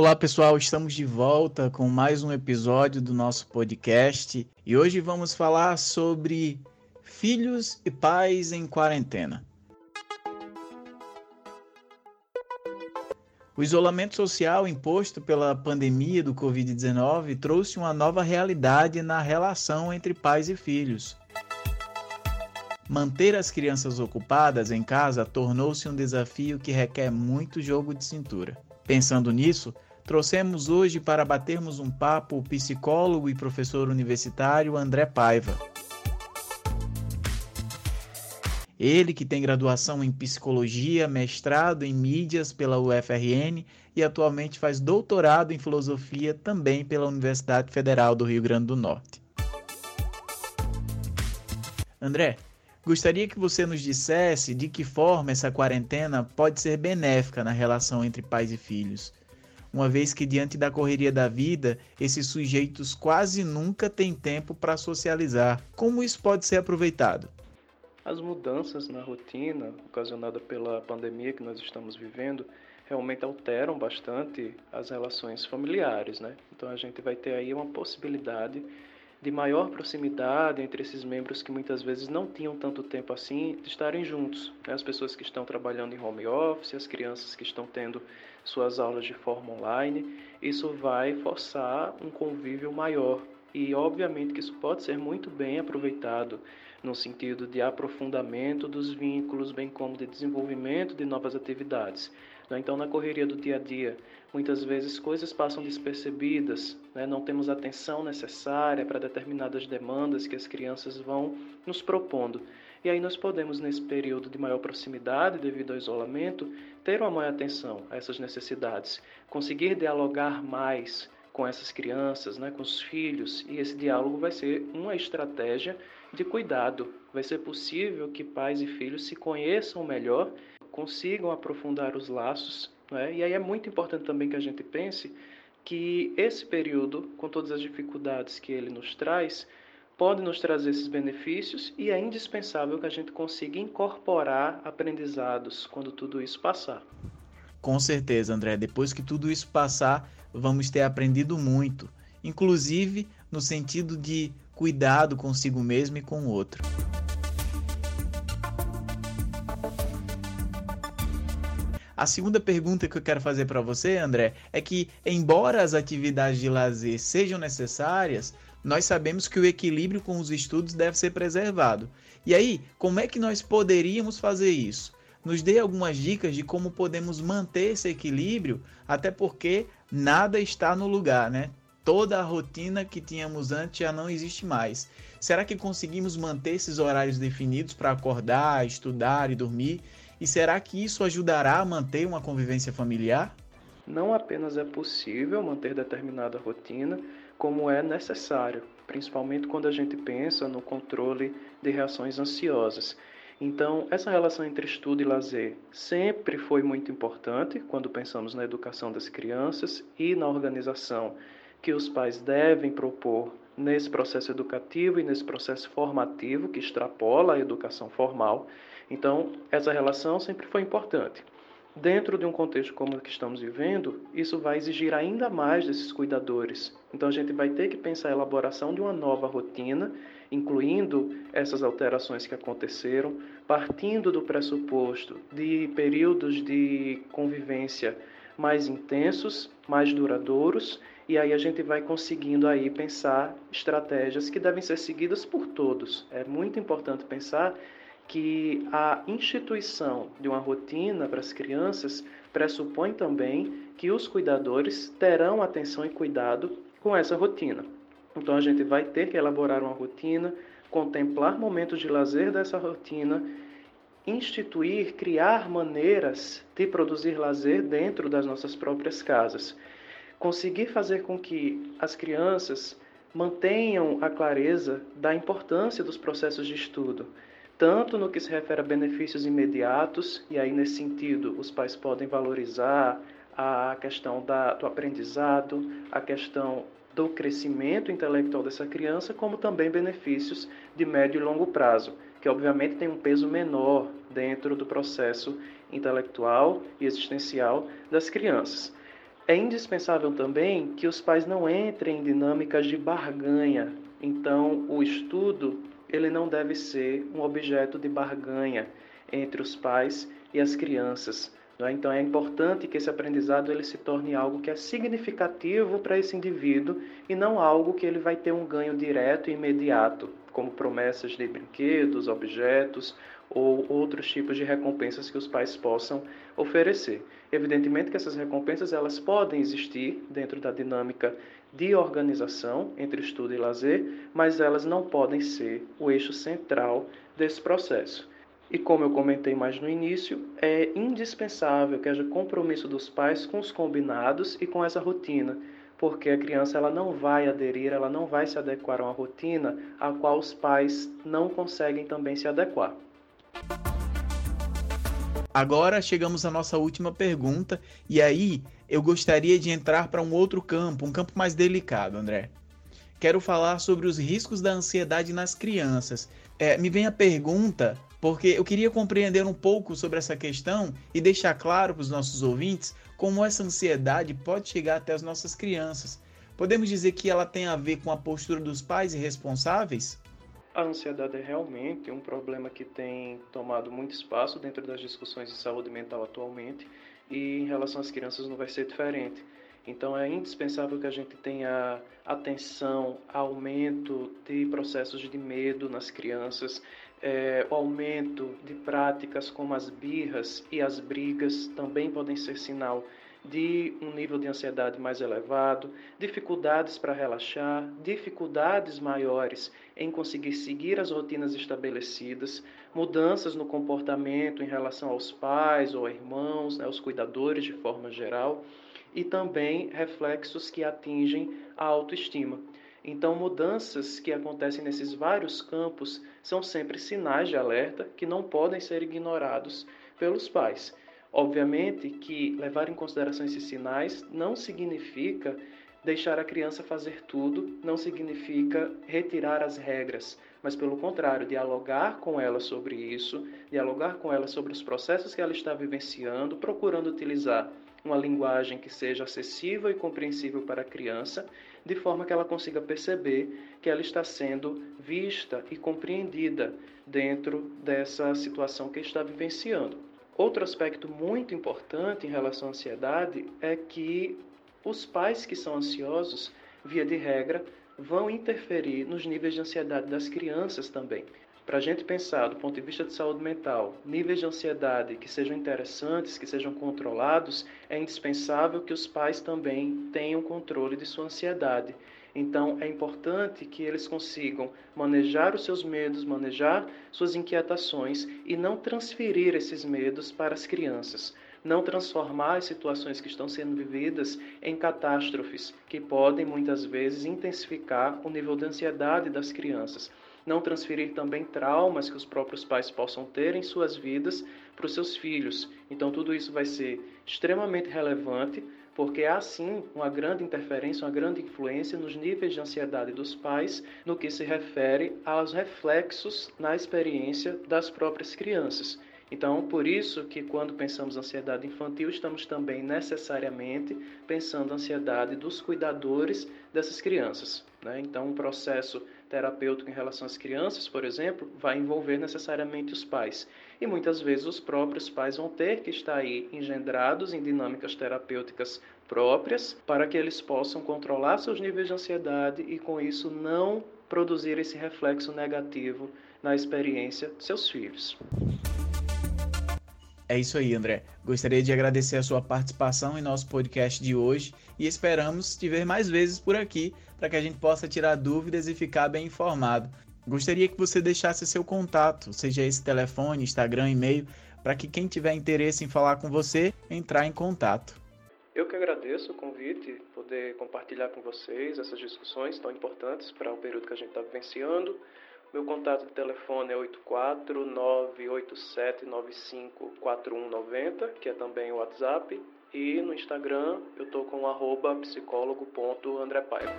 Olá pessoal, estamos de volta com mais um episódio do nosso podcast e hoje vamos falar sobre filhos e pais em quarentena. O isolamento social imposto pela pandemia do Covid-19 trouxe uma nova realidade na relação entre pais e filhos. Manter as crianças ocupadas em casa tornou-se um desafio que requer muito jogo de cintura. Pensando nisso, trouxemos hoje para batermos um papo o psicólogo e professor universitário André Paiva. Ele que tem graduação em psicologia, mestrado em mídias pela UFRN e atualmente faz doutorado em filosofia também pela Universidade Federal do Rio Grande do Norte. André, gostaria que você nos dissesse de que forma essa quarentena pode ser benéfica na relação entre pais e filhos uma vez que, diante da correria da vida, esses sujeitos quase nunca têm tempo para socializar. Como isso pode ser aproveitado? As mudanças na rotina ocasionadas pela pandemia que nós estamos vivendo realmente alteram bastante as relações familiares, né? Então a gente vai ter aí uma possibilidade de maior proximidade entre esses membros que muitas vezes não tinham tanto tempo assim de estarem juntos. Né? As pessoas que estão trabalhando em home office, as crianças que estão tendo suas aulas de forma online, isso vai forçar um convívio maior. E obviamente que isso pode ser muito bem aproveitado no sentido de aprofundamento dos vínculos, bem como de desenvolvimento de novas atividades. Né? Então, na correria do dia a dia, muitas vezes coisas passam despercebidas, né? não temos atenção necessária para determinadas demandas que as crianças vão nos propondo. E aí nós podemos, nesse período de maior proximidade, devido ao isolamento, ter uma maior atenção a essas necessidades, conseguir dialogar mais com essas crianças, né, com os filhos, e esse diálogo vai ser uma estratégia de cuidado. Vai ser possível que pais e filhos se conheçam melhor, consigam aprofundar os laços, né? e aí é muito importante também que a gente pense que esse período, com todas as dificuldades que ele nos traz, pode nos trazer esses benefícios e é indispensável que a gente consiga incorporar aprendizados quando tudo isso passar. Com certeza, André. Depois que tudo isso passar, vamos ter aprendido muito, inclusive no sentido de cuidado consigo mesmo e com o outro. A segunda pergunta que eu quero fazer para você, André, é que, embora as atividades de lazer sejam necessárias, nós sabemos que o equilíbrio com os estudos deve ser preservado. E aí, como é que nós poderíamos fazer isso? Nos dê algumas dicas de como podemos manter esse equilíbrio, até porque nada está no lugar, né? Toda a rotina que tínhamos antes já não existe mais. Será que conseguimos manter esses horários definidos para acordar, estudar e dormir? E será que isso ajudará a manter uma convivência familiar? Não apenas é possível manter determinada rotina, como é necessário, principalmente quando a gente pensa no controle de reações ansiosas. Então, essa relação entre estudo e lazer sempre foi muito importante quando pensamos na educação das crianças e na organização que os pais devem propor nesse processo educativo e nesse processo formativo que extrapola a educação formal. Então, essa relação sempre foi importante. Dentro de um contexto como o que estamos vivendo, isso vai exigir ainda mais desses cuidadores. Então, a gente vai ter que pensar a elaboração de uma nova rotina, incluindo essas alterações que aconteceram, partindo do pressuposto de períodos de convivência mais intensos, mais duradouros, e aí a gente vai conseguindo aí pensar estratégias que devem ser seguidas por todos. É muito importante pensar que a instituição de uma rotina para as crianças pressupõe também que os cuidadores terão atenção e cuidado com essa rotina. Então a gente vai ter que elaborar uma rotina, contemplar momentos de lazer dessa rotina, instituir, criar maneiras de produzir lazer dentro das nossas próprias casas. Conseguir fazer com que as crianças mantenham a clareza da importância dos processos de estudo tanto no que se refere a benefícios imediatos, e aí nesse sentido os pais podem valorizar a questão da, do aprendizado, a questão do crescimento intelectual dessa criança, como também benefícios de médio e longo prazo, que obviamente tem um peso menor dentro do processo intelectual e existencial das crianças. É indispensável também que os pais não entrem em dinâmicas de barganha. Então, o estudo ele não deve ser um objeto de barganha entre os pais e as crianças. É? Então, é importante que esse aprendizado ele se torne algo que é significativo para esse indivíduo e não algo que ele vai ter um ganho direto e imediato, como promessas de brinquedos, objetos ou outros tipos de recompensas que os pais possam oferecer. Evidentemente que essas recompensas elas podem existir dentro da dinâmica de organização entre estudo e lazer, mas elas não podem ser o eixo central desse processo. E como eu comentei mais no início, é indispensável que haja compromisso dos pais com os combinados e com essa rotina, porque a criança ela não vai aderir, ela não vai se adequar a uma rotina a qual os pais não conseguem também se adequar. Agora chegamos à nossa última pergunta, e aí eu gostaria de entrar para um outro campo, um campo mais delicado, André. Quero falar sobre os riscos da ansiedade nas crianças. É, me vem a pergunta, porque eu queria compreender um pouco sobre essa questão e deixar claro para os nossos ouvintes como essa ansiedade pode chegar até as nossas crianças. Podemos dizer que ela tem a ver com a postura dos pais irresponsáveis? A ansiedade é realmente um problema que tem tomado muito espaço dentro das discussões de saúde mental atualmente e em relação às crianças não vai ser diferente. Então é indispensável que a gente tenha atenção, aumento de processos de medo nas crianças, é, o aumento de práticas como as birras e as brigas também podem ser sinal de um nível de ansiedade mais elevado, dificuldades para relaxar, dificuldades maiores em conseguir seguir as rotinas estabelecidas, mudanças no comportamento em relação aos pais ou irmãos, né, os cuidadores de forma geral, e também reflexos que atingem a autoestima. Então, mudanças que acontecem nesses vários campos são sempre sinais de alerta que não podem ser ignorados pelos pais. Obviamente que levar em consideração esses sinais não significa deixar a criança fazer tudo, não significa retirar as regras, mas pelo contrário, dialogar com ela sobre isso, dialogar com ela sobre os processos que ela está vivenciando, procurando utilizar uma linguagem que seja acessível e compreensível para a criança, de forma que ela consiga perceber que ela está sendo vista e compreendida dentro dessa situação que está vivenciando. Outro aspecto muito importante em relação à ansiedade é que os pais que são ansiosos, via de regra, vão interferir nos níveis de ansiedade das crianças também. Para a gente pensar do ponto de vista de saúde mental, níveis de ansiedade que sejam interessantes, que sejam controlados, é indispensável que os pais também tenham controle de sua ansiedade. Então, é importante que eles consigam manejar os seus medos, manejar suas inquietações e não transferir esses medos para as crianças. Não transformar as situações que estão sendo vividas em catástrofes, que podem muitas vezes intensificar o nível de ansiedade das crianças não transferir também traumas que os próprios pais possam ter em suas vidas para os seus filhos. Então, tudo isso vai ser extremamente relevante porque há sim uma grande interferência, uma grande influência nos níveis de ansiedade dos pais no que se refere aos reflexos na experiência das próprias crianças. Então, por isso que quando pensamos ansiedade infantil, estamos também necessariamente pensando ansiedade dos cuidadores dessas crianças. Né? Então, um processo terapêutico em relação às crianças, por exemplo, vai envolver necessariamente os pais. E muitas vezes os próprios pais vão ter que estar aí engendrados em dinâmicas terapêuticas próprias para que eles possam controlar seus níveis de ansiedade e com isso não produzir esse reflexo negativo na experiência de seus filhos. É isso aí, André. Gostaria de agradecer a sua participação em nosso podcast de hoje e esperamos te ver mais vezes por aqui para que a gente possa tirar dúvidas e ficar bem informado. Gostaria que você deixasse seu contato, seja esse telefone, Instagram, e-mail, para que quem tiver interesse em falar com você, entrar em contato. Eu que agradeço o convite, poder compartilhar com vocês essas discussões tão importantes para o período que a gente está vivenciando. Meu contato de telefone é 84987954190, que é também o WhatsApp. E no Instagram eu tô com arroba psicólogo.andrepaiva.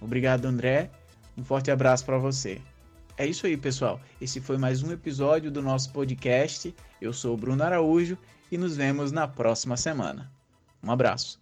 Obrigado, André. Um forte abraço para você. É isso aí, pessoal. Esse foi mais um episódio do nosso podcast. Eu sou o Bruno Araújo e nos vemos na próxima semana. Um abraço.